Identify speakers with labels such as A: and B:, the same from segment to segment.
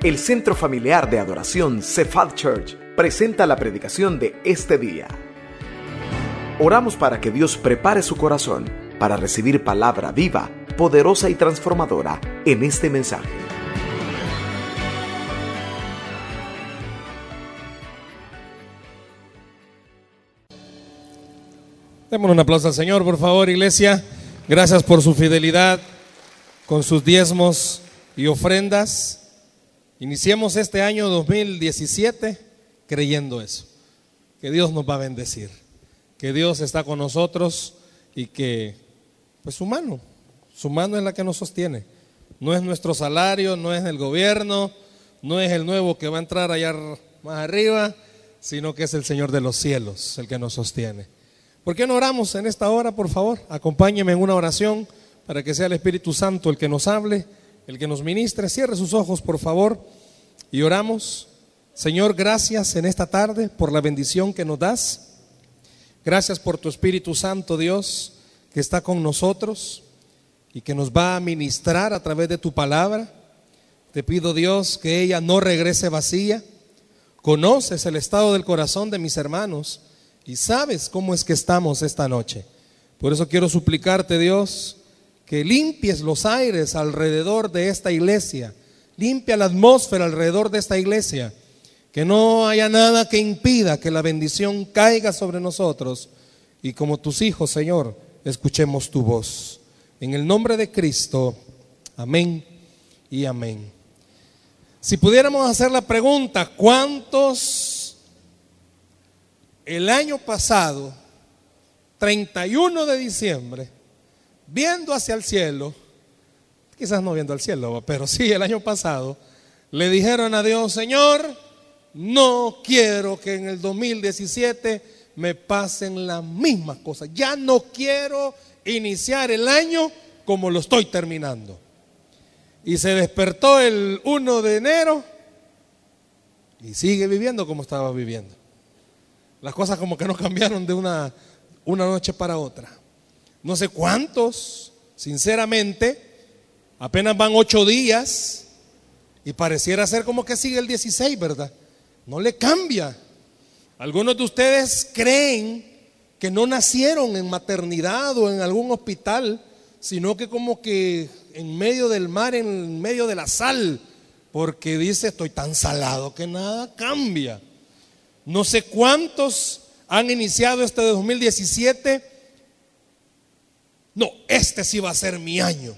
A: El Centro Familiar de Adoración Cephal Church presenta la predicación de este día. Oramos para que Dios prepare su corazón para recibir palabra viva, poderosa y transformadora en este mensaje.
B: Démosle un aplauso al Señor, por favor, iglesia. Gracias por su fidelidad con sus diezmos y ofrendas. Iniciemos este año 2017 creyendo eso, que Dios nos va a bendecir, que Dios está con nosotros y que, pues su mano, su mano es la que nos sostiene. No es nuestro salario, no es el gobierno, no es el nuevo que va a entrar allá más arriba, sino que es el Señor de los cielos el que nos sostiene. ¿Por qué no oramos en esta hora, por favor? Acompáñeme en una oración para que sea el Espíritu Santo el que nos hable, el que nos ministre. Cierre sus ojos, por favor, y oramos. Señor, gracias en esta tarde por la bendición que nos das. Gracias por tu Espíritu Santo, Dios, que está con nosotros y que nos va a ministrar a través de tu palabra. Te pido, Dios, que ella no regrese vacía. Conoces el estado del corazón de mis hermanos y sabes cómo es que estamos esta noche. Por eso quiero suplicarte, Dios, que limpies los aires alrededor de esta iglesia, limpia la atmósfera alrededor de esta iglesia, que no haya nada que impida que la bendición caiga sobre nosotros y como tus hijos, Señor, escuchemos tu voz. En el nombre de Cristo, amén y amén. Si pudiéramos hacer la pregunta, ¿cuántos el año pasado, 31 de diciembre, viendo hacia el cielo, quizás no viendo al cielo, pero sí el año pasado, le dijeron a Dios, Señor, no quiero que en el 2017 me pasen las mismas cosas. Ya no quiero iniciar el año como lo estoy terminando. Y se despertó el 1 de enero y sigue viviendo como estaba viviendo. Las cosas como que no cambiaron de una, una noche para otra. No sé cuántos, sinceramente, apenas van ocho días y pareciera ser como que sigue el 16, ¿verdad? No le cambia. Algunos de ustedes creen que no nacieron en maternidad o en algún hospital, sino que como que en medio del mar, en medio de la sal, porque dice, estoy tan salado que nada cambia. No sé cuántos han iniciado este 2017. No, este sí va a ser mi año.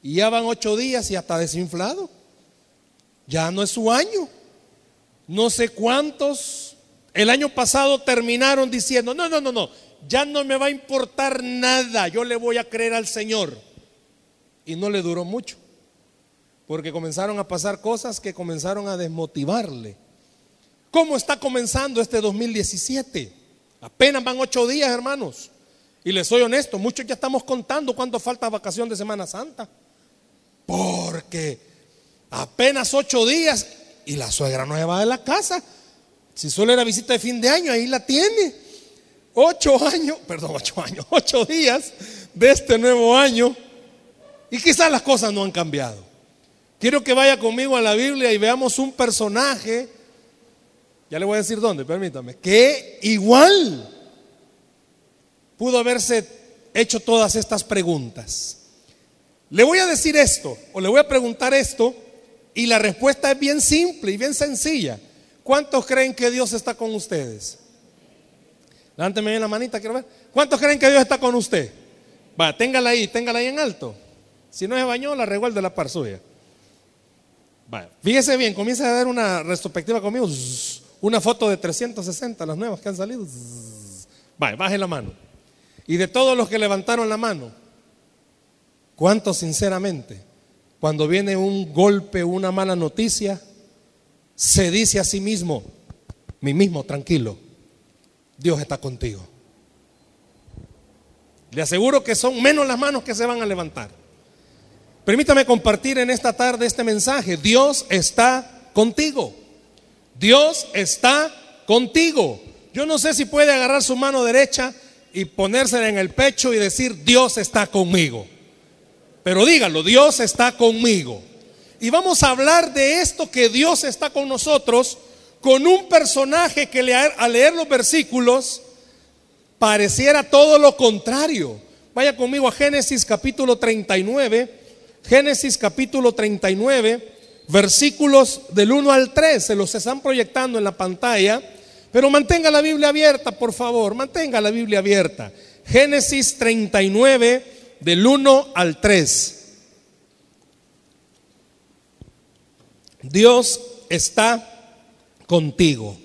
B: Y ya van ocho días y hasta desinflado. Ya no es su año. No sé cuántos el año pasado terminaron diciendo, no, no, no, no, ya no me va a importar nada, yo le voy a creer al Señor. Y no le duró mucho, porque comenzaron a pasar cosas que comenzaron a desmotivarle. ¿Cómo está comenzando este 2017? Apenas van ocho días, hermanos. Y les soy honesto, muchos ya estamos contando cuánto falta vacación de Semana Santa. Porque apenas ocho días y la suegra no de la casa. Si solo era visita de fin de año, ahí la tiene. Ocho años, perdón, ocho años, ocho días de este nuevo año. Y quizás las cosas no han cambiado. Quiero que vaya conmigo a la Biblia y veamos un personaje ya le voy a decir dónde, permítame. Que igual pudo haberse hecho todas estas preguntas. Le voy a decir esto, o le voy a preguntar esto, y la respuesta es bien simple y bien sencilla. ¿Cuántos creen que Dios está con ustedes? Levánteme bien la manita, quiero ver. ¿Cuántos creen que Dios está con usted? Va, téngala ahí, téngala ahí en alto. Si no es bañó, la revuelve la par suya. Va, fíjese bien, comienza a dar una retrospectiva conmigo. Una foto de 360, las nuevas que han salido. Vaya, baje la mano. Y de todos los que levantaron la mano, ¿cuántos sinceramente, cuando viene un golpe, una mala noticia, se dice a sí mismo, mí mismo, tranquilo, Dios está contigo? Le aseguro que son menos las manos que se van a levantar. Permítame compartir en esta tarde este mensaje. Dios está contigo. Dios está contigo. Yo no sé si puede agarrar su mano derecha y ponérsela en el pecho y decir, Dios está conmigo. Pero dígalo, Dios está conmigo. Y vamos a hablar de esto que Dios está con nosotros con un personaje que al leer los versículos pareciera todo lo contrario. Vaya conmigo a Génesis capítulo 39, Génesis capítulo 39, versículos del 1 al 3, se los están proyectando en la pantalla, pero mantenga la Biblia abierta, por favor, mantenga la Biblia abierta. Génesis 39, del 1 al 3. Dios está contigo.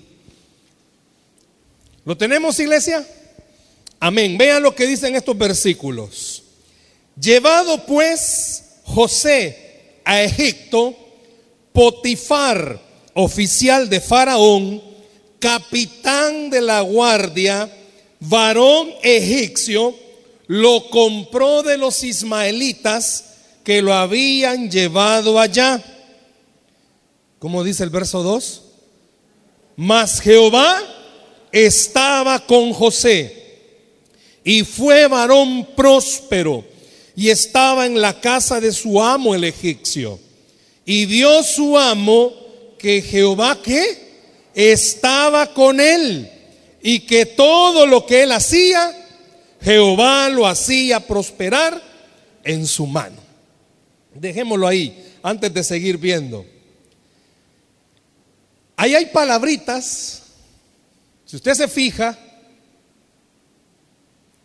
B: ¿Lo tenemos, iglesia? Amén. Vean lo que dicen estos versículos. Llevado pues José a Egipto, Potifar, oficial de Faraón, capitán de la guardia, varón egipcio, lo compró de los ismaelitas que lo habían llevado allá. ¿Cómo dice el verso 2? Mas Jehová estaba con José y fue varón próspero y estaba en la casa de su amo el egipcio. Y vio su amo que Jehová que estaba con él y que todo lo que él hacía, Jehová lo hacía prosperar en su mano. Dejémoslo ahí antes de seguir viendo. Ahí hay palabritas, si usted se fija,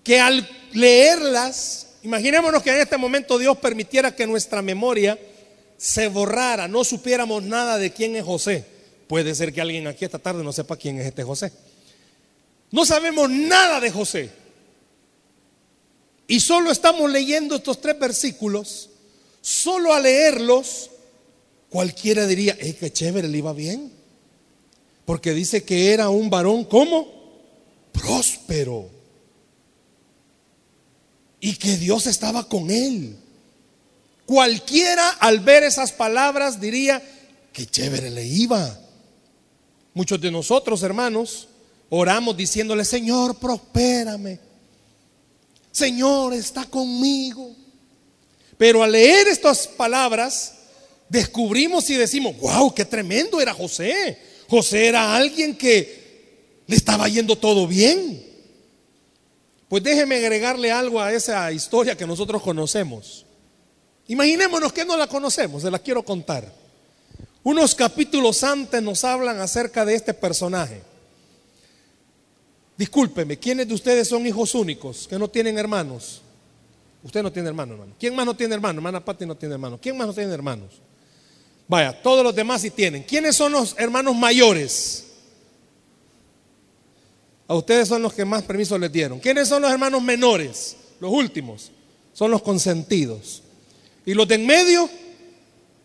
B: que al leerlas, imaginémonos que en este momento Dios permitiera que nuestra memoria se borrara, no supiéramos nada de quién es José. Puede ser que alguien aquí esta tarde no sepa quién es este José. No sabemos nada de José. Y solo estamos leyendo estos tres versículos. Solo a leerlos, cualquiera diría, es que chévere, le iba bien. Porque dice que era un varón como próspero. Y que Dios estaba con él. Cualquiera al ver esas palabras diría, que chévere le iba. Muchos de nosotros, hermanos, oramos diciéndole, Señor, prospérame. Señor, está conmigo. Pero al leer estas palabras, descubrimos y decimos, wow, qué tremendo era José. José era alguien que le estaba yendo todo bien. Pues déjeme agregarle algo a esa historia que nosotros conocemos. Imaginémonos que no la conocemos, se la quiero contar. Unos capítulos antes nos hablan acerca de este personaje. Discúlpeme, ¿quiénes de ustedes son hijos únicos que no tienen hermanos? Usted no tiene hermano, hermano. ¿Quién más no tiene hermano? Hermana Pati no tiene hermano. ¿Quién más no tiene hermanos? Vaya, todos los demás sí tienen. ¿Quiénes son los hermanos mayores? A ustedes son los que más permiso les dieron. ¿Quiénes son los hermanos menores? Los últimos. Son los consentidos. Y los de en medio,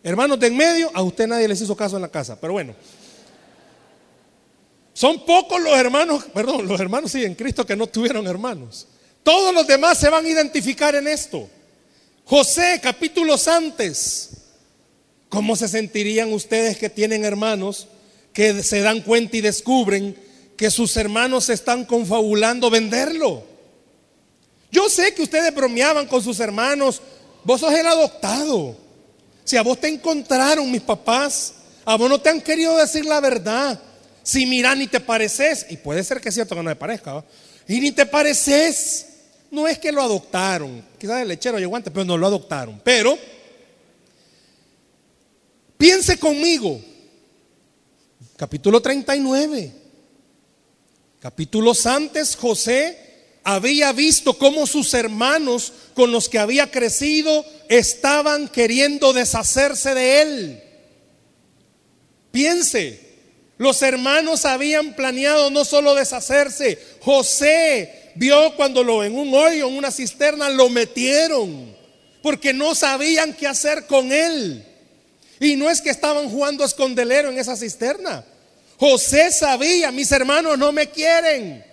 B: hermanos de en medio, a usted nadie les hizo caso en la casa, pero bueno. Son pocos los hermanos, perdón, los hermanos sí en Cristo que no tuvieron hermanos. Todos los demás se van a identificar en esto. José, capítulos antes. ¿Cómo se sentirían ustedes que tienen hermanos que se dan cuenta y descubren que sus hermanos se están confabulando venderlo? Yo sé que ustedes bromeaban con sus hermanos Vos sos el adoptado. Si a vos te encontraron mis papás, a vos no te han querido decir la verdad. Si mira, ni te pareces, y puede ser que es cierto que no me parezca, y ni te pareces. No es que lo adoptaron, quizás el lechero y guante, pero no lo adoptaron. Pero, piense conmigo, capítulo 39, capítulos antes, José había visto cómo sus hermanos con los que había crecido estaban queriendo deshacerse de él. Piense, los hermanos habían planeado no solo deshacerse, José vio cuando lo en un hoyo, en una cisterna, lo metieron, porque no sabían qué hacer con él. Y no es que estaban jugando a escondelero en esa cisterna. José sabía, mis hermanos no me quieren.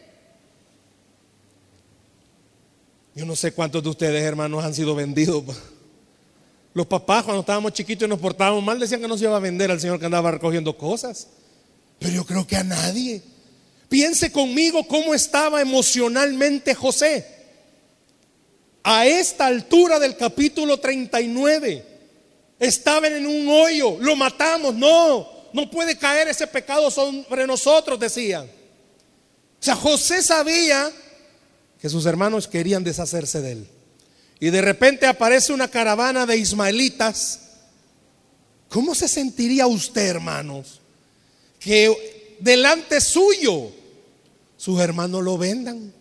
B: Yo no sé cuántos de ustedes, hermanos, han sido vendidos. Los papás, cuando estábamos chiquitos y nos portábamos mal, decían que no se iba a vender al Señor que andaba recogiendo cosas. Pero yo creo que a nadie. Piense conmigo cómo estaba emocionalmente José. A esta altura del capítulo 39, Estaban en un hoyo, lo matamos. No, no puede caer ese pecado sobre nosotros, decían. O sea, José sabía que sus hermanos querían deshacerse de él. Y de repente aparece una caravana de ismaelitas. ¿Cómo se sentiría usted, hermanos? Que delante suyo sus hermanos lo vendan.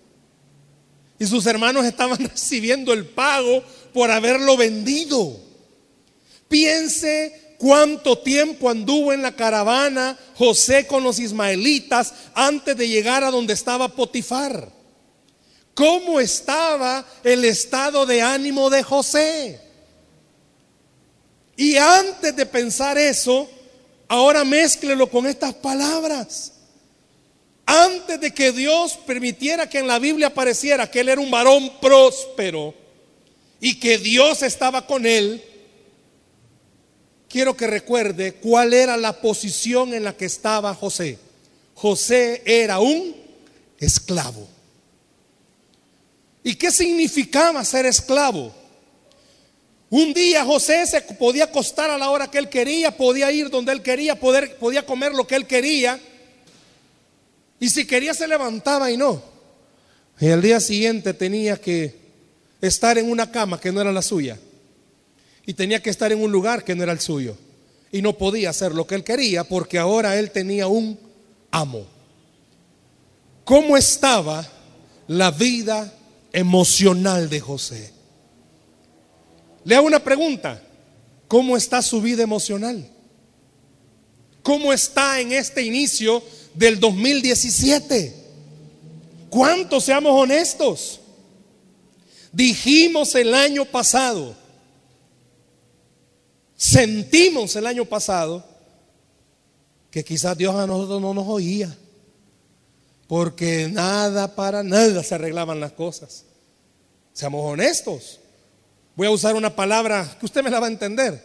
B: Y sus hermanos estaban recibiendo el pago por haberlo vendido. Piense cuánto tiempo anduvo en la caravana José con los ismaelitas antes de llegar a donde estaba Potifar. ¿Cómo estaba el estado de ánimo de José? Y antes de pensar eso, ahora mézclelo con estas palabras. Antes de que Dios permitiera que en la Biblia apareciera que él era un varón próspero y que Dios estaba con él, quiero que recuerde cuál era la posición en la que estaba José. José era un esclavo. ¿Y qué significaba ser esclavo? Un día José se podía acostar a la hora que él quería, podía ir donde él quería, podía comer lo que él quería. Y si quería se levantaba y no. Y al día siguiente tenía que estar en una cama que no era la suya y tenía que estar en un lugar que no era el suyo. Y no podía hacer lo que él quería porque ahora él tenía un amo. ¿Cómo estaba la vida emocional de José? Le hago una pregunta. ¿Cómo está su vida emocional? ¿Cómo está en este inicio del 2017? ¿Cuántos seamos honestos? Dijimos el año pasado sentimos el año pasado que quizás Dios a nosotros no nos oía, porque nada para nada se arreglaban las cosas. Seamos honestos. Voy a usar una palabra que usted me la va a entender.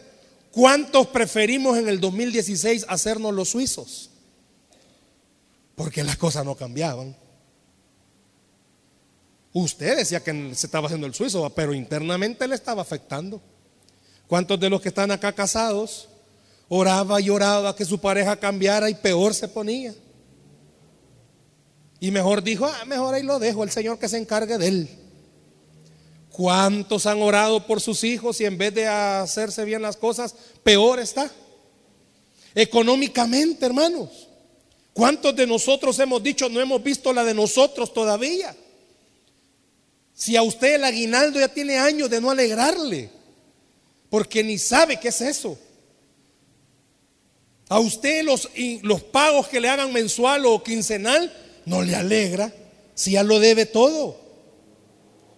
B: ¿Cuántos preferimos en el 2016 hacernos los suizos? Porque las cosas no cambiaban. Usted decía que se estaba haciendo el suizo, pero internamente le estaba afectando. ¿Cuántos de los que están acá casados oraba y oraba que su pareja cambiara y peor se ponía? Y mejor dijo, ah, mejor ahí lo dejo, el Señor que se encargue de él. ¿Cuántos han orado por sus hijos y en vez de hacerse bien las cosas, peor está? Económicamente, hermanos. ¿Cuántos de nosotros hemos dicho no hemos visto la de nosotros todavía? Si a usted el aguinaldo ya tiene años de no alegrarle porque ni sabe qué es eso. A usted los, los pagos que le hagan mensual o quincenal no le alegra si ya lo debe todo.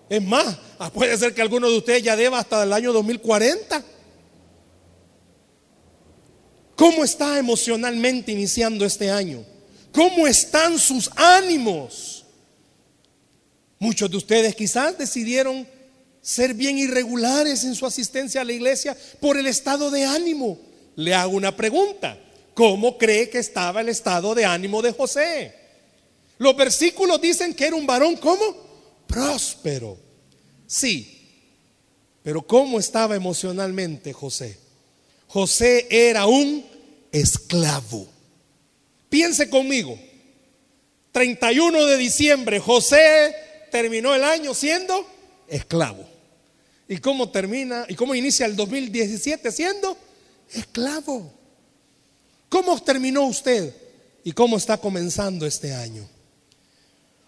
B: Es más, ah, puede ser que alguno de ustedes ya deba hasta el año 2040. ¿Cómo está emocionalmente iniciando este año? ¿Cómo están sus ánimos? Muchos de ustedes quizás decidieron ser bien irregulares en su asistencia a la iglesia por el estado de ánimo. Le hago una pregunta. ¿Cómo cree que estaba el estado de ánimo de José? Los versículos dicen que era un varón, ¿cómo? Próspero. Sí, pero ¿cómo estaba emocionalmente José? José era un esclavo. Piense conmigo. 31 de diciembre, José terminó el año siendo esclavo. ¿Y cómo termina? ¿Y cómo inicia el 2017 siendo esclavo? ¿Cómo terminó usted? ¿Y cómo está comenzando este año?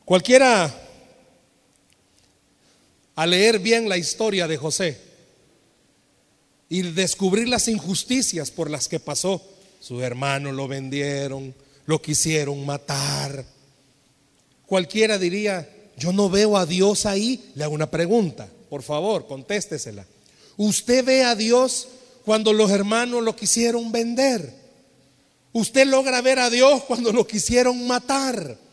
B: Cualquiera, a leer bien la historia de José y descubrir las injusticias por las que pasó, sus hermanos lo vendieron, lo quisieron matar. Cualquiera diría, yo no veo a Dios ahí. Le hago una pregunta. Por favor, contéstesela. ¿Usted ve a Dios cuando los hermanos lo quisieron vender? ¿Usted logra ver a Dios cuando lo quisieron matar?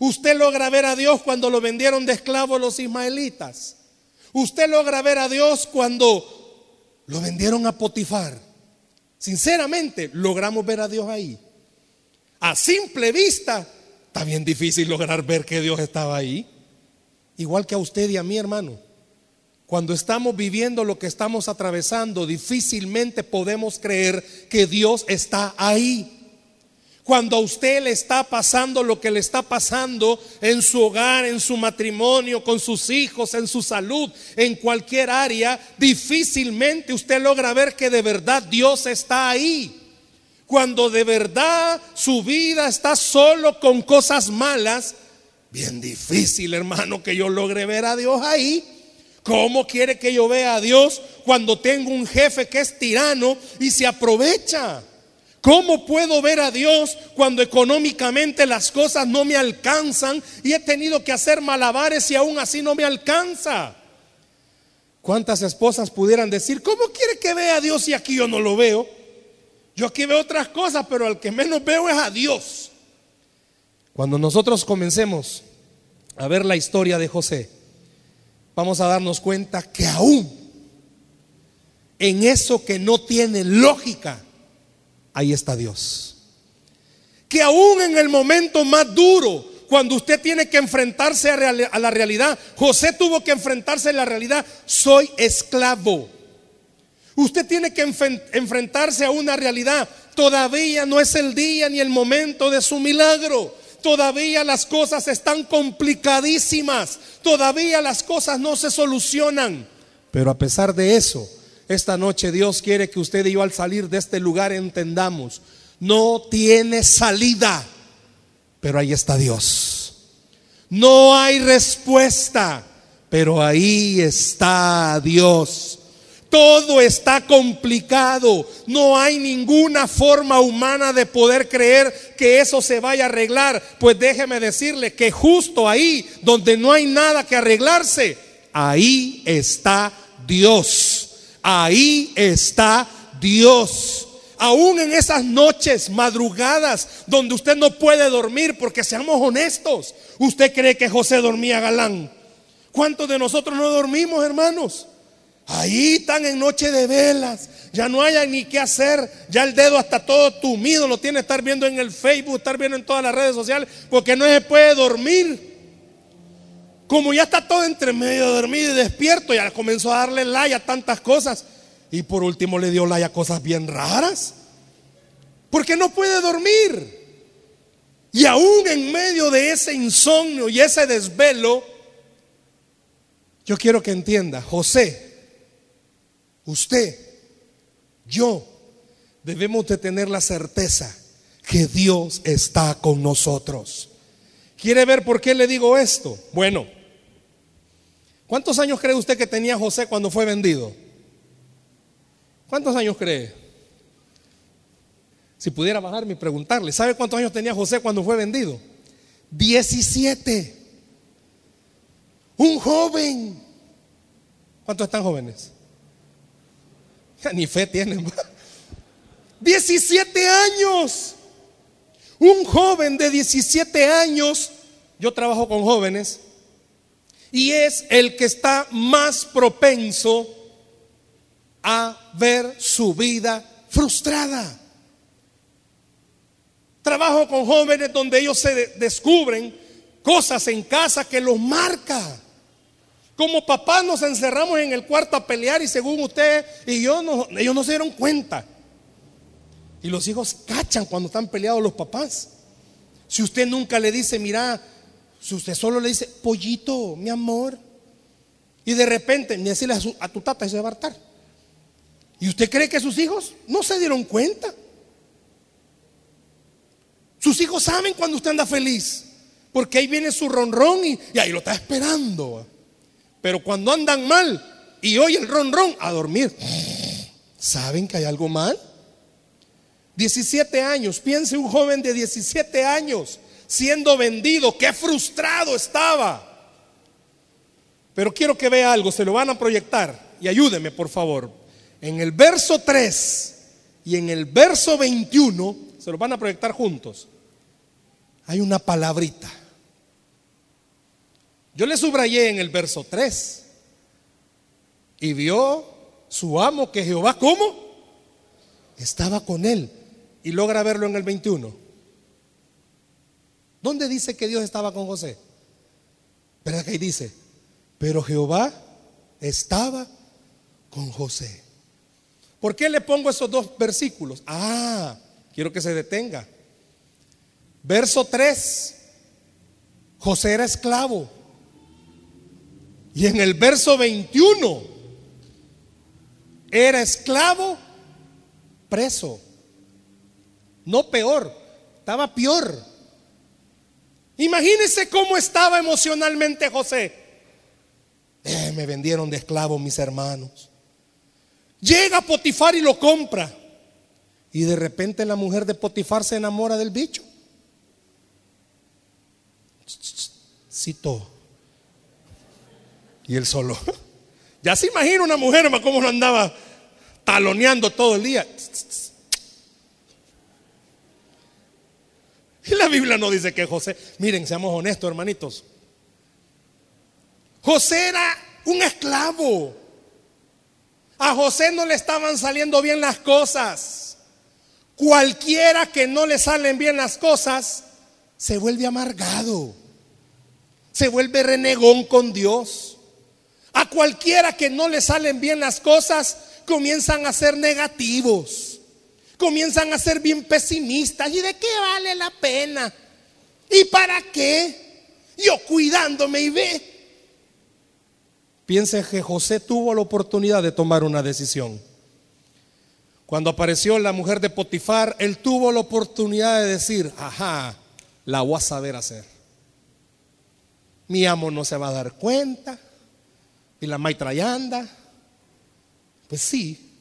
B: ¿Usted logra ver a Dios cuando lo vendieron de esclavo los ismaelitas? ¿Usted logra ver a Dios cuando lo vendieron a Potifar? Sinceramente, logramos ver a Dios ahí. A simple vista, está bien difícil lograr ver que Dios estaba ahí. Igual que a usted y a mí, hermano. Cuando estamos viviendo lo que estamos atravesando, difícilmente podemos creer que Dios está ahí. Cuando a usted le está pasando lo que le está pasando en su hogar, en su matrimonio, con sus hijos, en su salud, en cualquier área, difícilmente usted logra ver que de verdad Dios está ahí. Cuando de verdad su vida está solo con cosas malas, bien difícil hermano que yo logre ver a Dios ahí. ¿Cómo quiere que yo vea a Dios cuando tengo un jefe que es tirano y se aprovecha? ¿Cómo puedo ver a Dios cuando económicamente las cosas no me alcanzan y he tenido que hacer malabares y aún así no me alcanza? ¿Cuántas esposas pudieran decir, ¿cómo quiere que vea a Dios y aquí yo no lo veo? Yo aquí veo otras cosas, pero al que menos veo es a Dios. Cuando nosotros comencemos a ver la historia de José, vamos a darnos cuenta que aún en eso que no tiene lógica, ahí está Dios. Que aún en el momento más duro, cuando usted tiene que enfrentarse a, la realidad, José tuvo que enfrentarse a la realidad, soy esclavo. Usted tiene que enfrentarse a una realidad. Todavía no es el día ni el momento de su milagro. Todavía las cosas están complicadísimas. Todavía las cosas no se solucionan. Pero a pesar de eso, esta noche Dios quiere que usted y yo al salir de este lugar entendamos, no tiene salida, pero ahí está Dios. No hay respuesta, pero ahí está Dios. Todo está complicado. No hay ninguna forma humana de poder creer que eso se vaya a arreglar. Pues déjeme decirle que justo ahí, donde no hay nada que arreglarse, ahí está Dios. Ahí está Dios. Aún en esas noches, madrugadas, donde usted no puede dormir, porque seamos honestos, ¿usted cree que José dormía galán? ¿Cuántos de nosotros no dormimos, hermanos? Ahí están en noche de velas. Ya no hay ni qué hacer. Ya el dedo hasta todo tumido lo tiene estar viendo en el Facebook, estar viendo en todas las redes sociales, porque no se puede dormir. Como ya está todo entre medio dormido y despierto, ya comenzó a darle like a tantas cosas. Y por último le dio like a cosas bien raras. Porque no puede dormir. Y aún en medio de ese insomnio y ese desvelo, yo quiero que entienda, José, usted, yo, debemos de tener la certeza que Dios está con nosotros. ¿Quiere ver por qué le digo esto? Bueno, ¿Cuántos años cree usted que tenía José cuando fue vendido? ¿Cuántos años cree? Si pudiera bajarme y preguntarle, ¿sabe cuántos años tenía José cuando fue vendido? 17. Un joven. ¿Cuántos están jóvenes? ni fe tienen. 17 años. Un joven de 17 años. Yo trabajo con jóvenes y es el que está más propenso a ver su vida frustrada. Trabajo con jóvenes donde ellos se descubren cosas en casa que los marca. Como papás nos encerramos en el cuarto a pelear y según usted y yo, no, ellos no se dieron cuenta. Y los hijos cachan cuando están peleados los papás. Si usted nunca le dice, mira, si usted solo le dice, pollito, mi amor, y de repente ni decirle a, tu tata se va. ¿Y usted cree que sus hijos no se dieron cuenta? Sus hijos saben cuando usted anda feliz, porque ahí viene su ronrón y, y ahí lo está esperando. Pero cuando andan mal y oye el ronrón, a dormir. ¿Saben que hay algo mal? 17 años, piense un joven de 17 años siendo vendido, qué frustrado estaba. Pero quiero que vea algo, se lo van a proyectar y ayúdeme por favor. En el verso 3 y en el verso 21, se lo van a proyectar juntos, hay una palabrita. Yo le subrayé en el verso 3 y vio su amo que Jehová, ¿cómo? Estaba con él. Y logra verlo en el 21. ¿Dónde dice que Dios estaba con José? ¿Verdad que ahí dice? Pero Jehová estaba con José. ¿Por qué le pongo esos dos versículos? Ah, quiero que se detenga. Verso 3, José era esclavo. Y en el verso 21, era esclavo preso. No peor, estaba peor. Imagínense cómo estaba emocionalmente José. Eh, me vendieron de esclavo mis hermanos. Llega Potifar y lo compra. Y de repente la mujer de Potifar se enamora del bicho. Citó. Y él solo. Ya se imagina una mujer, cómo lo andaba taloneando todo el día. Y la Biblia no dice que José, miren, seamos honestos, hermanitos. José era un esclavo. A José no le estaban saliendo bien las cosas. Cualquiera que no le salen bien las cosas, se vuelve amargado. Se vuelve renegón con Dios. A cualquiera que no le salen bien las cosas, comienzan a ser negativos. Comienzan a ser bien pesimistas. ¿Y de qué vale la pena? ¿Y para qué? Yo cuidándome y ve. Piensen que José tuvo la oportunidad de tomar una decisión. Cuando apareció la mujer de Potifar, él tuvo la oportunidad de decir, ajá, la voy a saber hacer. Mi amo no se va a dar cuenta. Y la maitra anda. Pues sí,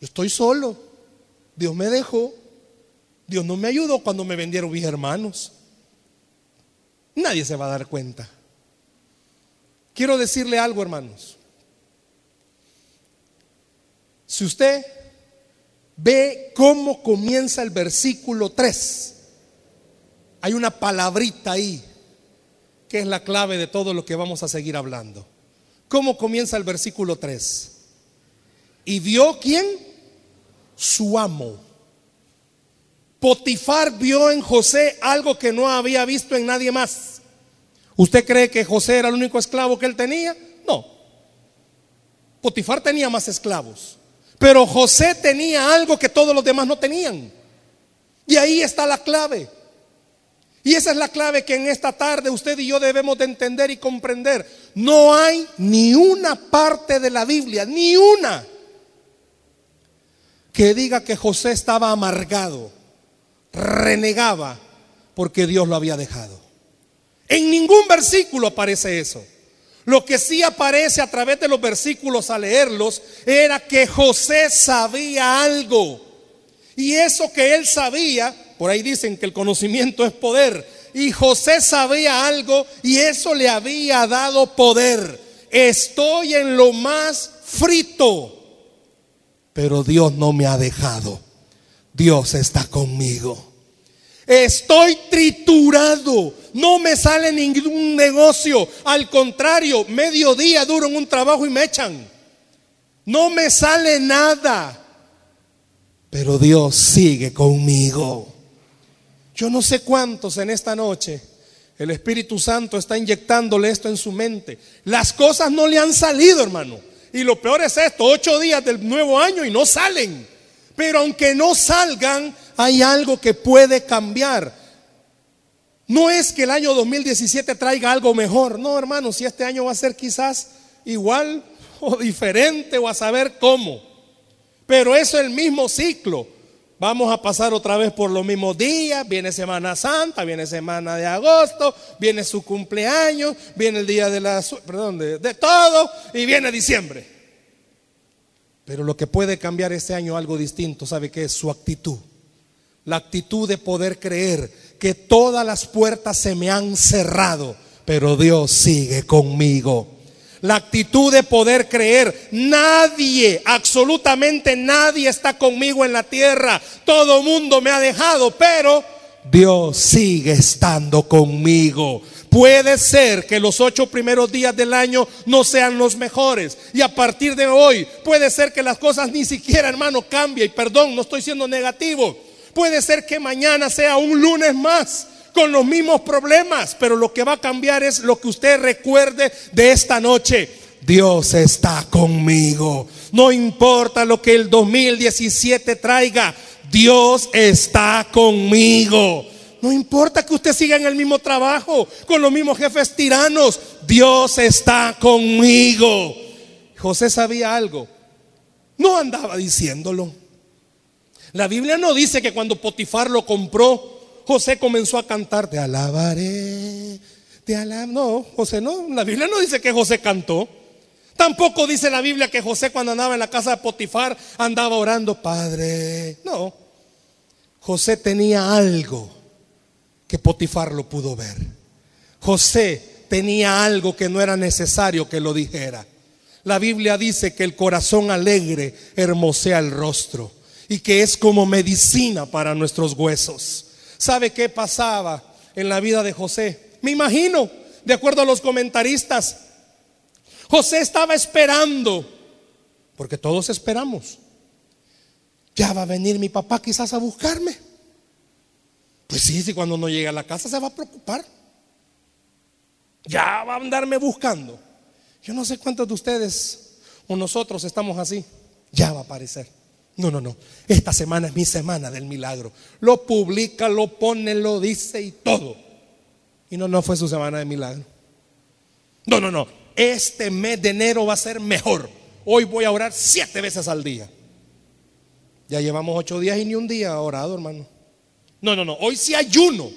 B: yo estoy solo. Dios me dejó. Dios no me ayudó cuando me vendieron mis hermanos. Nadie se va a dar cuenta. Quiero decirle algo, hermanos. Si usted ve cómo comienza el versículo 3, hay una palabrita ahí que es la clave de todo lo que vamos a seguir hablando. ¿Cómo comienza el versículo 3? ¿Y vio quién? Su amo. Potifar vio en José algo que no había visto en nadie más. ¿Usted cree que José era el único esclavo que él tenía? No. Potifar tenía más esclavos. Pero José tenía algo que todos los demás no tenían. Y ahí está la clave. Y esa es la clave que en esta tarde usted y yo debemos de entender y comprender. No hay ni una parte de la Biblia, ni una, que diga que José estaba amargado, renegaba porque Dios lo había dejado. En ningún versículo aparece eso. Lo que sí aparece a través de los versículos a leerlos era que José sabía algo. Y eso que él sabía, por ahí dicen que el conocimiento es poder. Y José sabía algo y eso le había dado poder. Estoy en lo más frito, pero Dios no me ha dejado. Dios está conmigo. Estoy triturado. No me sale ningún negocio. Al contrario, medio día duro en un trabajo y me echan. No me sale nada. Pero Dios sigue conmigo. Yo no sé cuántos en esta noche el Espíritu Santo está inyectándole esto en su mente. Las cosas no le han salido, hermano. Y lo peor es esto, ocho días del nuevo año y no salen. Pero aunque no salgan, hay algo que puede cambiar. No es que el año 2017 traiga algo mejor. No, hermano, si este año va a ser quizás igual o diferente o a saber cómo. Pero eso es el mismo ciclo. Vamos a pasar otra vez por los mismos días. Viene Semana Santa, viene Semana de agosto, viene su cumpleaños, viene el día de la, perdón, de, todo y viene diciembre. Pero lo que puede cambiar este año algo distinto, ¿sabe qué es? Su actitud. La actitud de poder creer que todas las puertas se me han cerrado, pero Dios sigue conmigo. La actitud de poder creer, nadie, absolutamente nadie está conmigo en la tierra. Todo mundo me ha dejado, pero Dios sigue estando conmigo. Puede ser que los ocho primeros días del año no sean los mejores. Y a partir de hoy puede ser que las cosas ni siquiera, hermano, cambien. Y perdón, no estoy siendo negativo. Puede ser que mañana sea un lunes más con los mismos problemas. Pero lo que va a cambiar es lo que usted recuerde de esta noche. Dios está conmigo. No importa lo que el 2017 traiga, Dios está conmigo. No importa que usted siga en el mismo trabajo, con los mismos jefes tiranos, Dios está conmigo. José sabía algo, no andaba diciéndolo. La Biblia no dice que cuando Potifar lo compró, José comenzó a cantar, te alabaré, te alabaré. No, José no, la Biblia no dice que José cantó. Tampoco dice la Biblia que José cuando andaba en la casa de Potifar andaba orando, Padre. No, José tenía algo que Potifar lo pudo ver. José tenía algo que no era necesario que lo dijera. La Biblia dice que el corazón alegre hermosea el rostro y que es como medicina para nuestros huesos. ¿Sabe qué pasaba en la vida de José? Me imagino, de acuerdo a los comentaristas, José estaba esperando, porque todos esperamos. Ya va a venir mi papá quizás a buscarme. Pues sí, si cuando no llegue a la casa se va a preocupar. Ya va a andarme buscando. Yo no sé cuántos de ustedes o nosotros estamos así. Ya va a aparecer. No, no, no. Esta semana es mi semana del milagro. Lo publica, lo pone, lo dice y todo. Y no, no fue su semana de milagro. No, no, no. Este mes de enero va a ser mejor. Hoy voy a orar siete veces al día. Ya llevamos ocho días y ni un día orado, hermano. No, no, no. Hoy sí ayuno.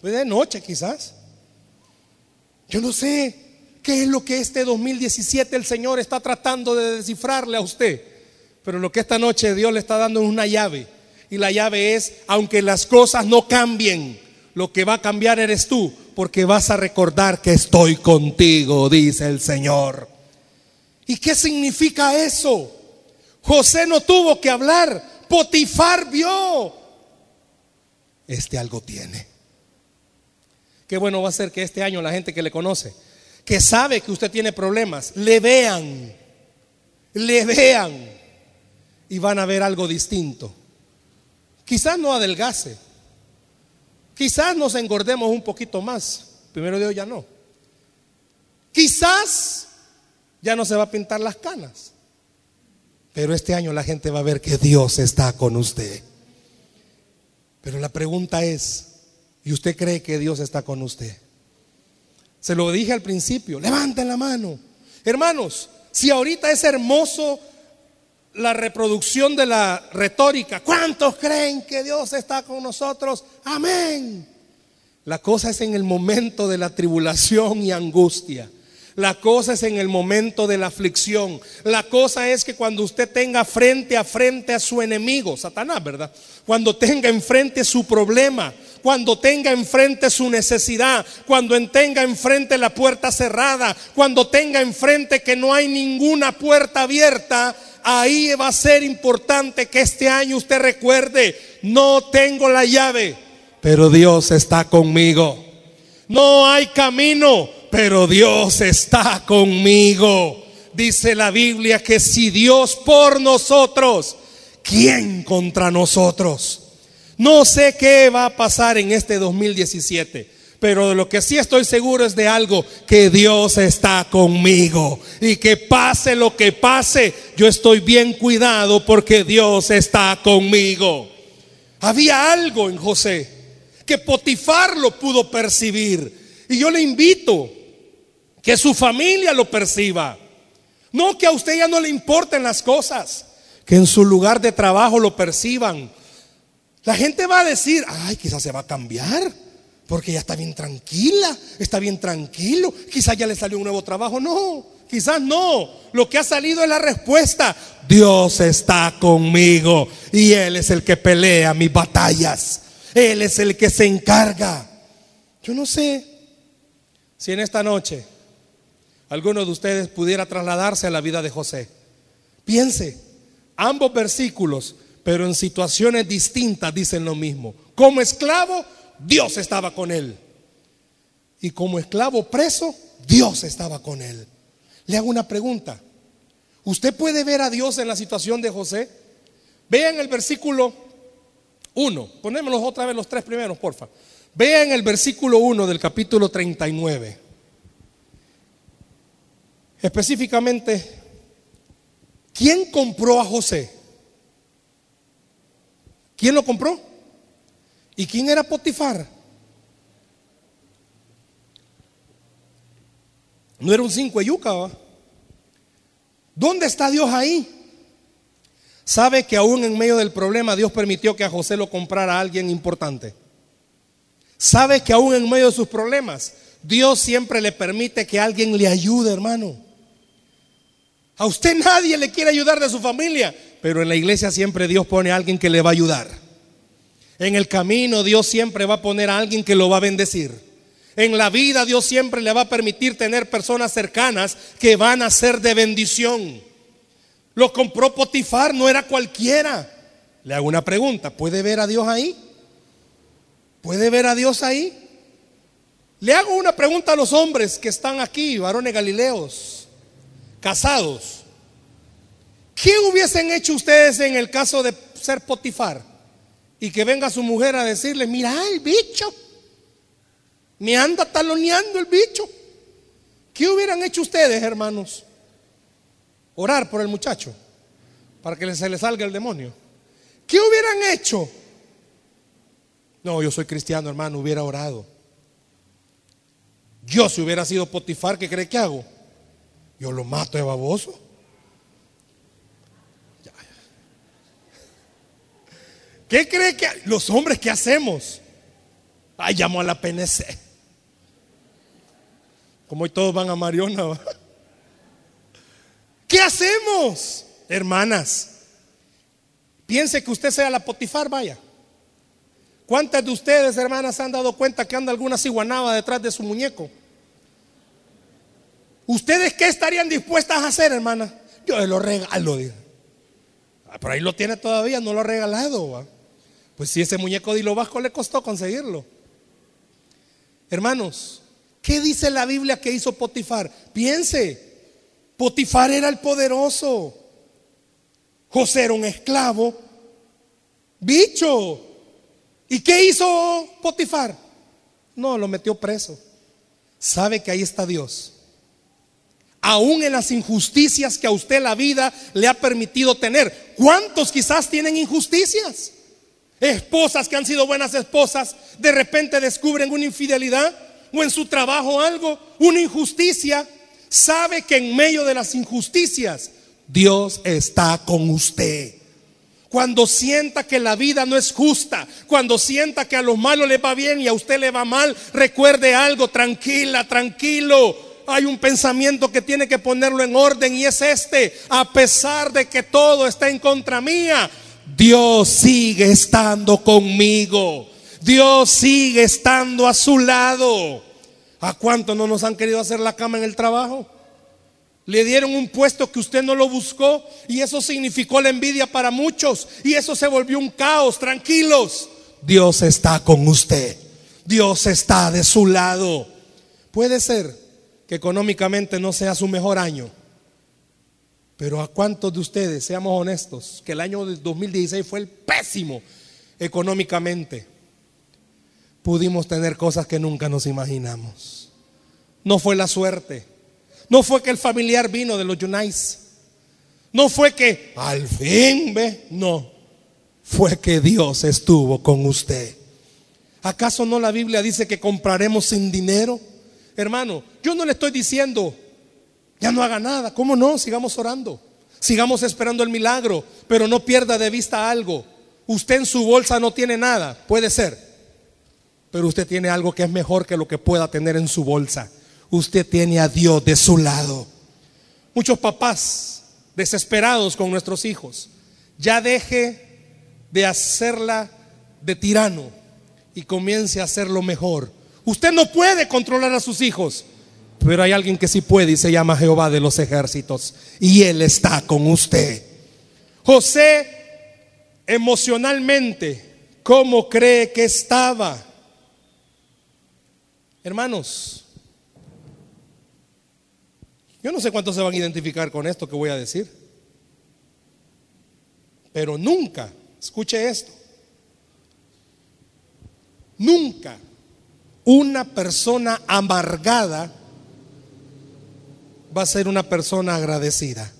B: Pues de noche quizás. Yo no sé qué es lo que este 2017 el Señor está tratando de descifrarle a usted. Pero lo que esta noche Dios le está dando es una llave. Y la llave es, aunque las cosas no cambien, lo que va a cambiar eres tú, porque vas a recordar que estoy contigo, dice el Señor. ¿Y qué significa eso? José no tuvo que hablar, Potifar vio. Este algo tiene. Qué bueno va a ser que este año la gente que le conoce, que sabe que usted tiene problemas, le vean, le vean y van a ver algo distinto. Quizás no adelgase, quizás nos engordemos un poquito más, primero Dios ya no. Quizás ya no se va a pintar las canas, pero este año la gente va a ver que Dios está con usted. Pero la pregunta es, ¿y usted cree que Dios está con usted? Se lo dije al principio, levanten la mano. Hermanos, si ahorita es hermoso la reproducción de la retórica, ¿cuántos creen que Dios está con nosotros? Amén. La cosa es en el momento de la tribulación y angustia. La cosa es en el momento de la aflicción. La cosa es que cuando usted tenga frente a frente a su enemigo, Satanás, ¿verdad? Cuando tenga enfrente su problema, cuando tenga enfrente su necesidad, cuando tenga enfrente la puerta cerrada, cuando tenga enfrente que no hay ninguna puerta abierta, ahí va a ser importante que este año usted recuerde, no tengo la llave, pero Dios está conmigo. No hay camino, pero Dios está conmigo. Dice la Biblia que si Dios por nosotros, ¿quién contra nosotros? No sé qué va a pasar en este 2017, pero de lo que sí estoy seguro es de algo, que Dios está conmigo. Y que pase lo que pase, yo estoy bien cuidado porque Dios está conmigo. Había algo en José que Potifar lo pudo percibir. Y yo le invito que su familia lo perciba. No que a usted ya no le importen las cosas, que en su lugar de trabajo lo perciban. La gente va a decir, ay, quizás se va a cambiar, porque ya está bien tranquila, está bien tranquilo, quizás ya le salió un nuevo trabajo. No, quizás no. Lo que ha salido es la respuesta. Dios está conmigo y Él es el que pelea mis batallas. Él es el que se encarga. Yo no sé si en esta noche alguno de ustedes pudiera trasladarse a la vida de José. Piense, ambos versículos, pero en situaciones distintas dicen lo mismo. Como esclavo, Dios estaba con él. Y como esclavo preso, Dios estaba con él. Le hago una pregunta. ¿Usted puede ver a Dios en la situación de José? Vean el versículo 1. Ponémoslos otra vez los tres primeros, porfa. Vean el versículo 1 del capítulo 39. Específicamente, ¿quién compró a José? ¿Quién lo compró? ¿Y quién era Potifar? No era un cinco yuca. ¿Dónde está Dios ahí? ¿Sabe que aún en medio del problema Dios permitió que a José lo comprara alguien importante? ¿Sabe que aún en medio de sus problemas Dios siempre le permite que alguien le ayude, hermano? A usted nadie le quiere ayudar de su familia, pero en la iglesia siempre Dios pone a alguien que le va a ayudar. En el camino Dios siempre va a poner a alguien que lo va a bendecir. En la vida Dios siempre le va a permitir tener personas cercanas que van a ser de bendición. Lo compró Potifar, no era cualquiera. Le hago una pregunta, ¿puede ver a Dios ahí? ¿Puede ver a Dios ahí? Le hago una pregunta a los hombres que están aquí, varones galileos, casados. ¿Qué hubiesen hecho ustedes en el caso de ser Potifar? Y que venga su mujer a decirle, mira el bicho, me anda taloneando el bicho. ¿Qué hubieran hecho ustedes, hermanos? Orar por el muchacho para que se le salga el demonio. ¿Qué hubieran hecho? No, yo soy cristiano, hermano, hubiera orado. Yo si hubiera sido Potifar, ¿qué cree que hago? Yo lo mato de baboso. ¿Qué cree que los hombres qué hacemos? Ay, llamo a la PNC. Como hoy todos van a Mariona. ¿Qué hacemos, hermanas? Piense que usted sea la Potifar, vaya. ¿Cuántas de ustedes, hermanas, han dado cuenta que anda alguna ciguanaba detrás de su muñeco? ¿Ustedes qué estarían dispuestas a hacer, hermana? Yo lo regalo. Ah, por ahí lo tiene todavía, no lo ha regalado. Pues si ese muñeco de hilo vasco le costó conseguirlo. Hermanos, ¿qué dice la Biblia que hizo Potifar? Piense, Potifar era el poderoso. José era un esclavo. Bicho. ¿Y qué hizo Potifar? No, lo metió preso. Sabe que ahí está Dios. Aún en las injusticias que a usted la vida le ha permitido tener. ¿Cuántos quizás tienen injusticias? Esposas que han sido buenas esposas, de repente descubren una infidelidad o en su trabajo algo, una injusticia. Sabe que en medio de las injusticias Dios está con usted. Cuando sienta que la vida no es justa, cuando sienta que a los malos le va bien y a usted le va mal, recuerde algo, tranquila, tranquilo. Hay un pensamiento que tiene que ponerlo en orden y es este, a pesar de que todo está en contra mía, Dios sigue estando conmigo. Dios sigue estando a su lado. ¿A cuánto no nos han querido hacer la cama en el trabajo? Le dieron un puesto que usted no lo buscó y eso significó la envidia para muchos y eso se volvió un caos. Tranquilos, Dios está con usted. Dios está de su lado. Puede ser que económicamente no sea su mejor año pero a cuántos de ustedes, seamos honestos, que el año 2016 fue el pésimo económicamente, pudimos tener cosas que nunca nos imaginamos. No fue la suerte. No fue que el familiar vino de los Yunais. No fue que al fin ve. No. Fue que Dios estuvo con usted. ¿Acaso no la Biblia dice que compraremos sin dinero? Hermano, yo no le estoy diciendo ya no haga nada. ¿Cómo no? Sigamos orando. Sigamos esperando el milagro, pero no pierda de vista algo. Usted en su bolsa no tiene nada, puede ser, pero usted tiene algo que es mejor que lo que pueda tener en su bolsa. Usted tiene a Dios de su lado. Muchos papás desesperados con nuestros hijos, ya deje de hacerla de tirano y comience a hacerlo mejor. Usted no puede controlar a sus hijos, pero hay alguien que sí puede y se llama Jehová de los ejércitos. Y Él está con usted. José, emocionalmente, ¿cómo cree que estaba? Hermanos, yo no sé cuántos se van a identificar con esto que voy a decir. Pero nunca, escuche esto, nunca una persona amargada va a ser una persona agradecida.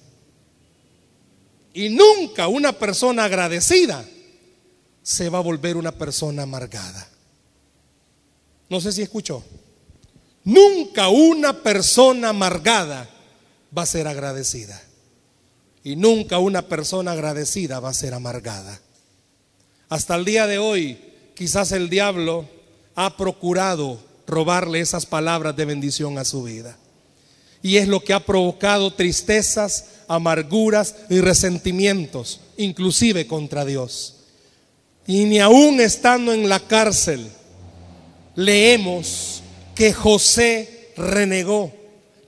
B: Y nunca una persona agradecida se va a volver una persona amargada. No sé si escuchó. Nunca una persona amargada va a ser agradecida. Y nunca una persona agradecida va a ser amargada. Hasta el día de hoy, quizás el diablo ha procurado robarle esas palabras de bendición a su vida. Y es lo que ha provocado tristezas, amarguras y resentimientos, inclusive contra Dios. Y ni aún estando en la cárcel, leemos que José renegó,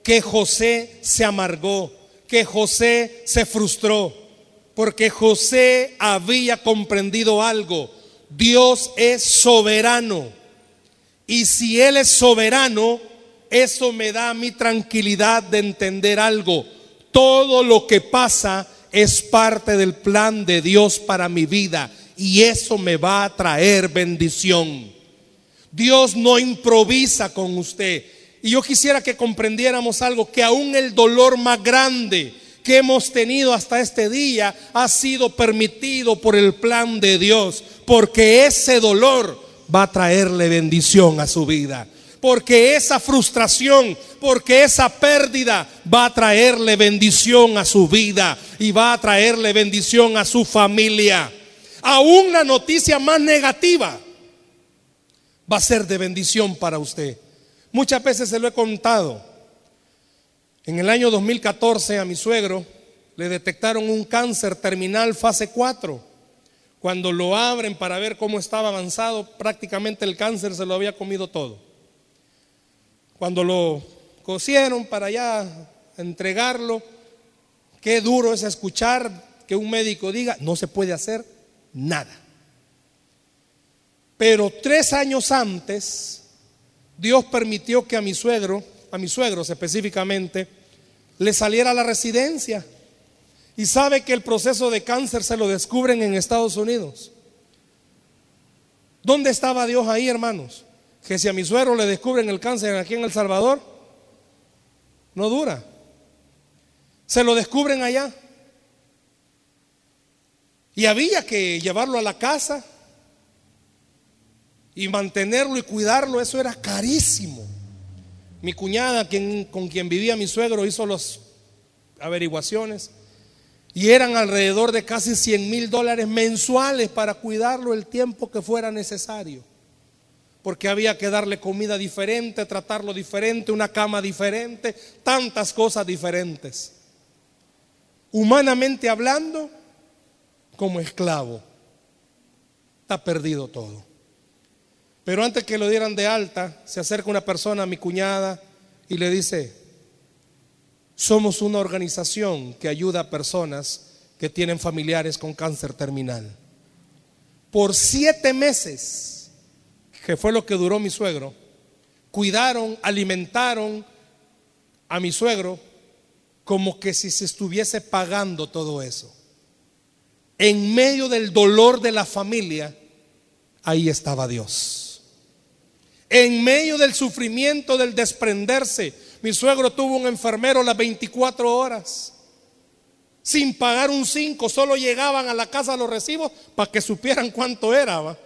B: que José se amargó, que José se frustró, porque José había comprendido algo. Dios es soberano. Y si Él es soberano, eso me da mi tranquilidad de entender algo. Todo lo que pasa es parte del plan de Dios para mi vida y eso me va a traer bendición. Dios no improvisa con usted. Y yo quisiera que comprendiéramos algo, que aún el dolor más grande que hemos tenido hasta este día ha sido permitido por el plan de Dios, porque ese dolor va a traerle bendición a su vida. Porque esa frustración, porque esa pérdida va a traerle bendición a su vida y va a traerle bendición a su familia aún la noticia más negativa va a ser de bendición para usted. Muchas veces se lo he contado. En el año 2014 a mi suegro le detectaron un cáncer terminal fase 4. Cuando lo abren para ver cómo estaba avanzado, prácticamente el cáncer se lo había comido todo. Cuando lo cosieron para ya entregarlo, qué duro es escuchar que un médico diga, no se puede hacer nada. Pero tres años antes, Dios permitió que a mi suegro, a mis suegros específicamente, le saliera a la residencia. Y sabe que el proceso de cáncer se lo descubren en Estados Unidos. ¿Dónde estaba Dios ahí, hermanos? Que si a mi suegro le descubren el cáncer aquí en El Salvador, no dura. Se lo descubren allá. Y había que llevarlo a la casa y mantenerlo y cuidarlo, eso era carísimo. Mi cuñada, con quien vivía mi suegro, hizo las averiguaciones y eran alrededor de casi 100 mil dólares mensuales para cuidarlo el tiempo que fuera necesario. Porque había que darle comida diferente, tratarlo diferente, una cama diferente, tantas cosas diferentes. Humanamente hablando, como esclavo. Está perdido todo. Pero antes que lo dieran de alta, se acerca una persona a mi cuñada y le dice, somos una organización que ayuda a personas que tienen familiares con cáncer terminal. Por siete meses, que fue lo que duró mi suegro, cuidaron, alimentaron a mi suegro como que si se estuviese pagando todo eso en medio del dolor de la familia, ahí estaba Dios. En medio del sufrimiento del desprenderse, mi suegro tuvo un enfermero las 24 horas. Sin pagar un 5, solo llegaban a la casa los recibos para que supieran cuánto era.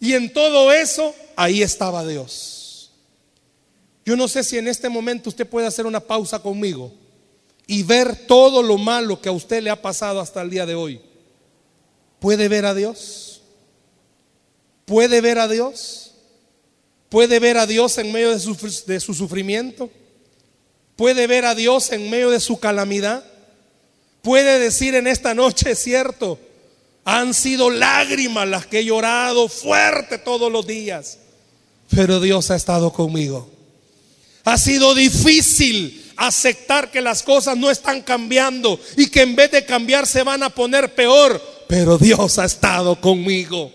B: Y en todo eso, ahí estaba Dios. Yo no sé si en este momento usted puede hacer una pausa conmigo y ver todo lo malo que a usted le ha pasado hasta el día de hoy. ¿Puede ver a Dios? ¿Puede ver a Dios? ¿Puede ver a Dios en medio de su, sufrimiento? ¿Puede ver a Dios en medio de su calamidad? ¿Puede decir en esta noche, es cierto, han sido lágrimas las que he llorado fuerte todos los días, pero Dios ha estado conmigo? Ha sido difícil aceptar que las cosas no están cambiando y que en vez de cambiar se van a poner peor, pero Dios ha estado conmigo.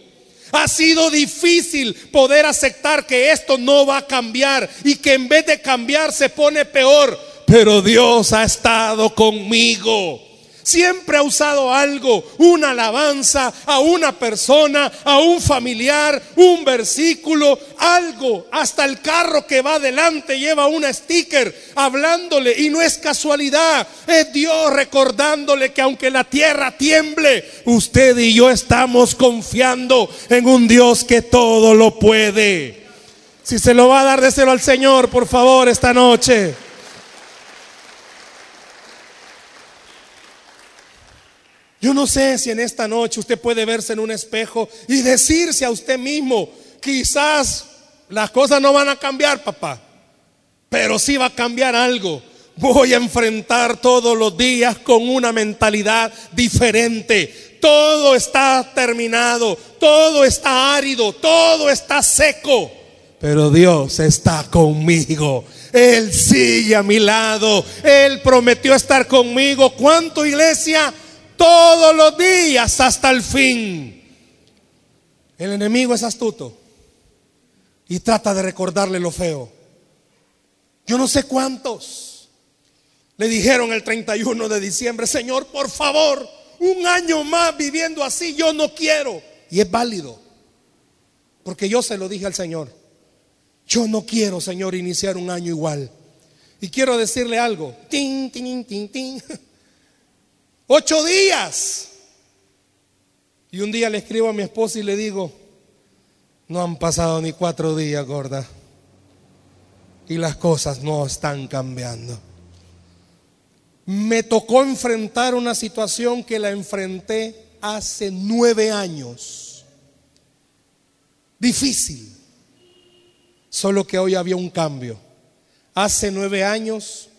B: Ha sido difícil poder aceptar que esto no va a cambiar y que en vez de cambiar se pone peor, pero Dios ha estado conmigo. Siempre ha usado algo, una alabanza a una persona, a un familiar, un versículo, algo. Hasta el carro que va adelante lleva una sticker hablándole y no es casualidad. Es Dios recordándole que aunque la tierra tiemble, usted y yo estamos confiando en un Dios que todo lo puede. Si se lo va a dar, déselo al Señor, por favor, esta noche. Yo no sé si en esta noche usted puede verse en un espejo y decirse a usted mismo, quizás las cosas no van a cambiar, papá, pero sí va a cambiar algo. Voy a enfrentar todos los días con una mentalidad diferente. Todo está terminado, todo está árido, todo está seco. Pero Dios está conmigo. Él sigue a mi lado. Él prometió estar conmigo. ¿Cuánto iglesia? Todos los días hasta el fin. El enemigo es astuto y trata de recordarle lo feo. Yo no sé cuántos le dijeron el 31 de diciembre, Señor, por favor, un año más viviendo así, yo no quiero. Y es válido, porque yo se lo dije al Señor. Yo no quiero, Señor, iniciar un año igual. Y quiero decirle algo. Tin, tin, tin, tin. Ocho días. Y un día le escribo a mi esposa y le digo, no han pasado ni cuatro días, gorda. Y las cosas no están cambiando. Me tocó enfrentar una situación que la enfrenté hace nueve años. Difícil. Solo que hoy había un cambio. Hace nueve años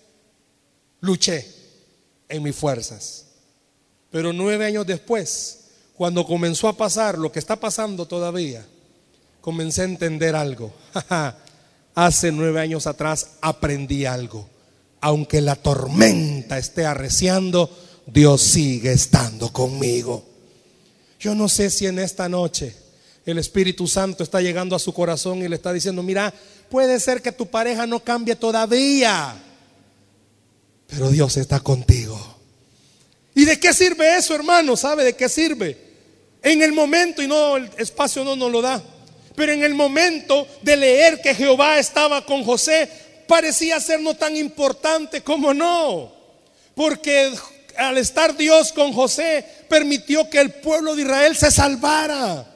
B: luché en mis fuerzas. Pero nueve años después, cuando comenzó a pasar lo que está pasando todavía, comencé a entender algo. Hace nueve años atrás aprendí algo. Aunque la tormenta esté arreciando, Dios sigue estando conmigo. Yo no sé si en esta noche el Espíritu Santo está llegando a su corazón y le está diciendo, mira, puede ser que tu pareja no cambie todavía, pero Dios está contigo. ¿Y de qué sirve eso, hermano? ¿Sabe de qué sirve? En el momento, y no, el espacio no nos lo da, pero en el momento de leer que Jehová estaba con José, parecía ser no tan importante como no. Porque al estar Dios con José, permitió que el pueblo de Israel se salvara.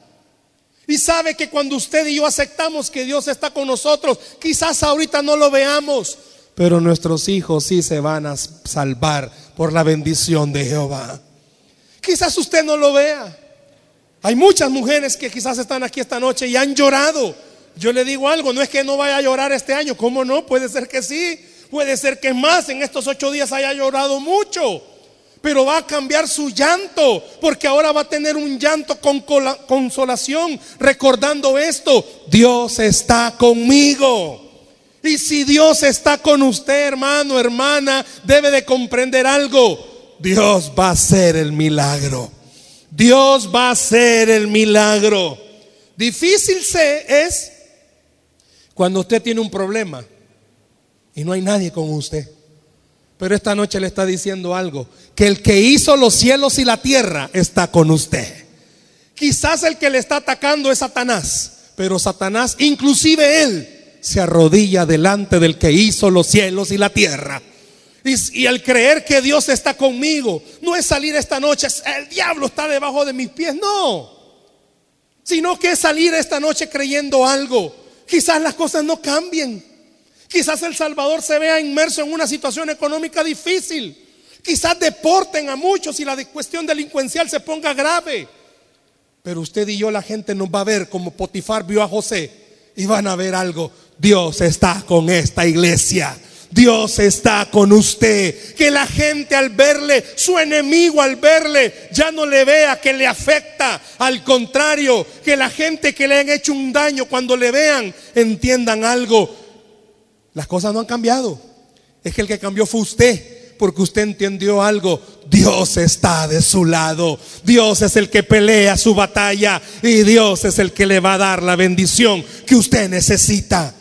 B: Y sabe que cuando usted y yo aceptamos que Dios está con nosotros, quizás ahorita no lo veamos, pero nuestros hijos sí se van a salvar por la bendición de Jehová. Quizás usted no lo vea. Hay muchas mujeres que quizás están aquí esta noche y han llorado. Yo le digo algo, no es que no vaya a llorar este año, ¿cómo no? Puede ser que sí, puede ser que más en estos ocho días haya llorado mucho, pero va a cambiar su llanto, porque ahora va a tener un llanto con consolación, recordando esto, Dios está conmigo. Y si Dios está con usted, hermano, hermana, debe de comprender algo. Dios va a hacer el milagro. Dios va a hacer el milagro. Difícil se es cuando usted tiene un problema y no hay nadie con usted. Pero esta noche le está diciendo algo, que el que hizo los cielos y la tierra está con usted. Quizás el que le está atacando es Satanás, pero Satanás, inclusive él, se arrodilla delante del que hizo los cielos y la tierra. Y, al creer que Dios está conmigo, no es salir esta noche, el diablo está debajo de mis pies, no. Sino que es salir esta noche creyendo algo. Quizás las cosas no cambien. Quizás El Salvador se vea inmerso en una situación económica difícil. Quizás deporten a muchos y la cuestión delincuencial se ponga grave. Pero usted y yo, la gente nos va a ver como Potifar vio a José y van a ver algo. Dios está con esta iglesia. Dios está con usted. Que la gente al verle, su enemigo al verle, ya no le vea que le afecta. Al contrario, que la gente que le han hecho un daño cuando le vean, entiendan algo. Las cosas no han cambiado. Es que el que cambió fue usted porque usted entendió algo. Dios está de su lado. Dios es el que pelea su batalla y Dios es el que le va a dar la bendición que usted necesita.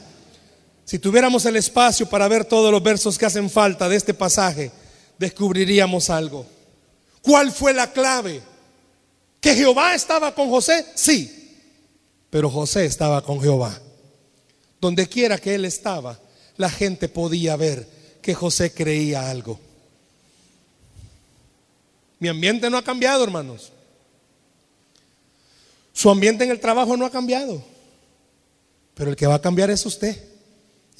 B: Si tuviéramos el espacio para ver todos los versos que hacen falta de este pasaje, descubriríamos algo. ¿Cuál fue la clave? ¿Que Jehová estaba con José? Sí, pero José estaba con Jehová. Donde quiera que él estaba, la gente podía ver que José creía algo. Mi ambiente no ha cambiado, hermanos. Su ambiente en el trabajo no ha cambiado. Pero el que va a cambiar es usted.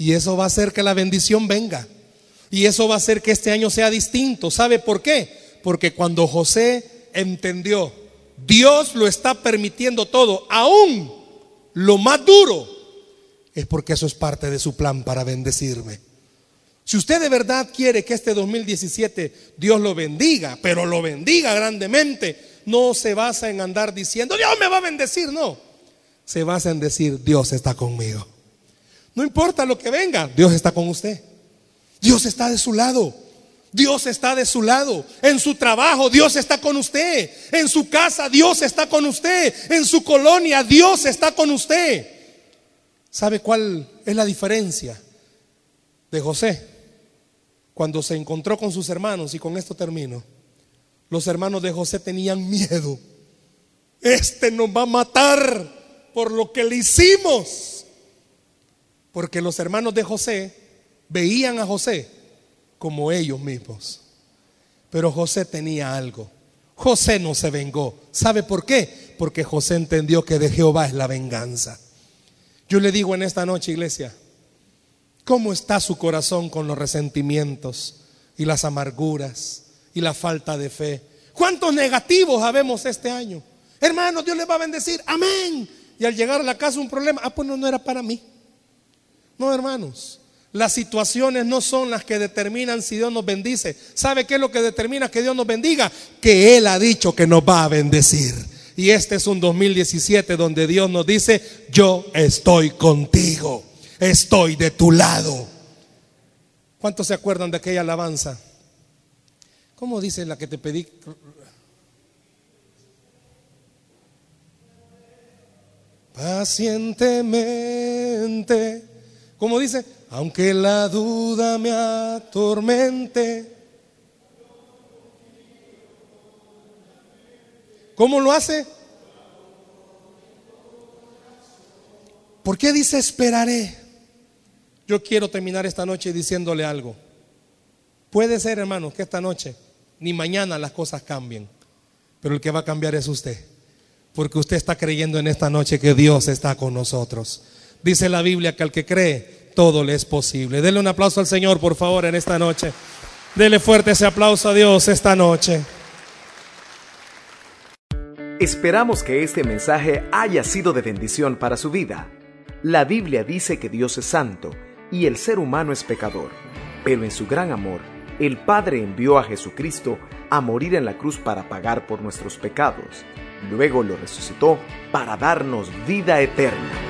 B: Y eso va a hacer que la bendición venga. Y eso va a hacer que este año sea distinto. ¿Sabe por qué? Porque cuando José entendió, Dios lo está permitiendo todo, aún lo más duro, es porque eso es parte de su plan para bendecirme. Si usted de verdad quiere que este 2017 Dios lo bendiga, pero lo bendiga grandemente, no se basa en andar diciendo, Dios me va a bendecir, no. Se basa en decir, Dios está conmigo. No importa lo que venga, Dios está con usted. Dios está de su lado. Dios está de su lado. En su trabajo, Dios está con usted. En su casa, Dios está con usted. En su colonia, Dios está con usted. ¿Sabe cuál es la diferencia de José? Cuando se encontró con sus hermanos, y con esto termino, los hermanos de José tenían miedo. Este nos va a matar por lo que le hicimos. Porque los hermanos de José veían a José como ellos mismos. Pero José tenía algo. José no se vengó. ¿Sabe por qué? Porque José entendió que de Jehová es la venganza. Yo le digo en esta noche, iglesia, ¿cómo está su corazón con los resentimientos y las amarguras y la falta de fe? ¿Cuántos negativos habemos este año? Hermanos, Dios les va a bendecir. Amén. Y al llegar a la casa un problema, ah, pues no, no era para mí. No, hermanos. Las situaciones no son las que determinan si Dios nos bendice. ¿Sabe qué es lo que determina que Dios nos bendiga? Que Él ha dicho que nos va a bendecir. Y este es un 2017 donde Dios nos dice, yo estoy contigo, estoy de tu lado. ¿Cuántos se acuerdan de aquella alabanza? ¿Cómo dice la que te pedí? Pacientemente ¿Cómo dice? Aunque la duda me atormente. ¿Cómo lo hace? ¿Por qué dice esperaré? Yo quiero terminar esta noche diciéndole algo. Puede ser, hermano, que esta noche ni mañana las cosas cambien, pero el que va a cambiar es usted, porque usted está creyendo en esta noche que Dios está con nosotros. Dice la Biblia que al que cree, todo le es posible. Dele un aplauso al Señor, por favor, en esta noche. Dele fuerte ese aplauso a Dios esta noche.
A: Esperamos que este mensaje haya sido de bendición para su vida. La Biblia dice que Dios es santo y el ser humano es pecador, pero en su gran amor, el Padre envió a Jesucristo a morir en la cruz para pagar por nuestros pecados. Luego lo resucitó para darnos vida eterna.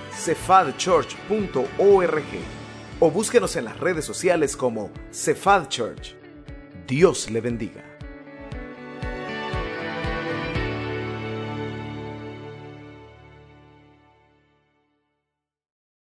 A: cefadchurch.org o búsquenos en las redes sociales como Cefad Church. Dios le bendiga.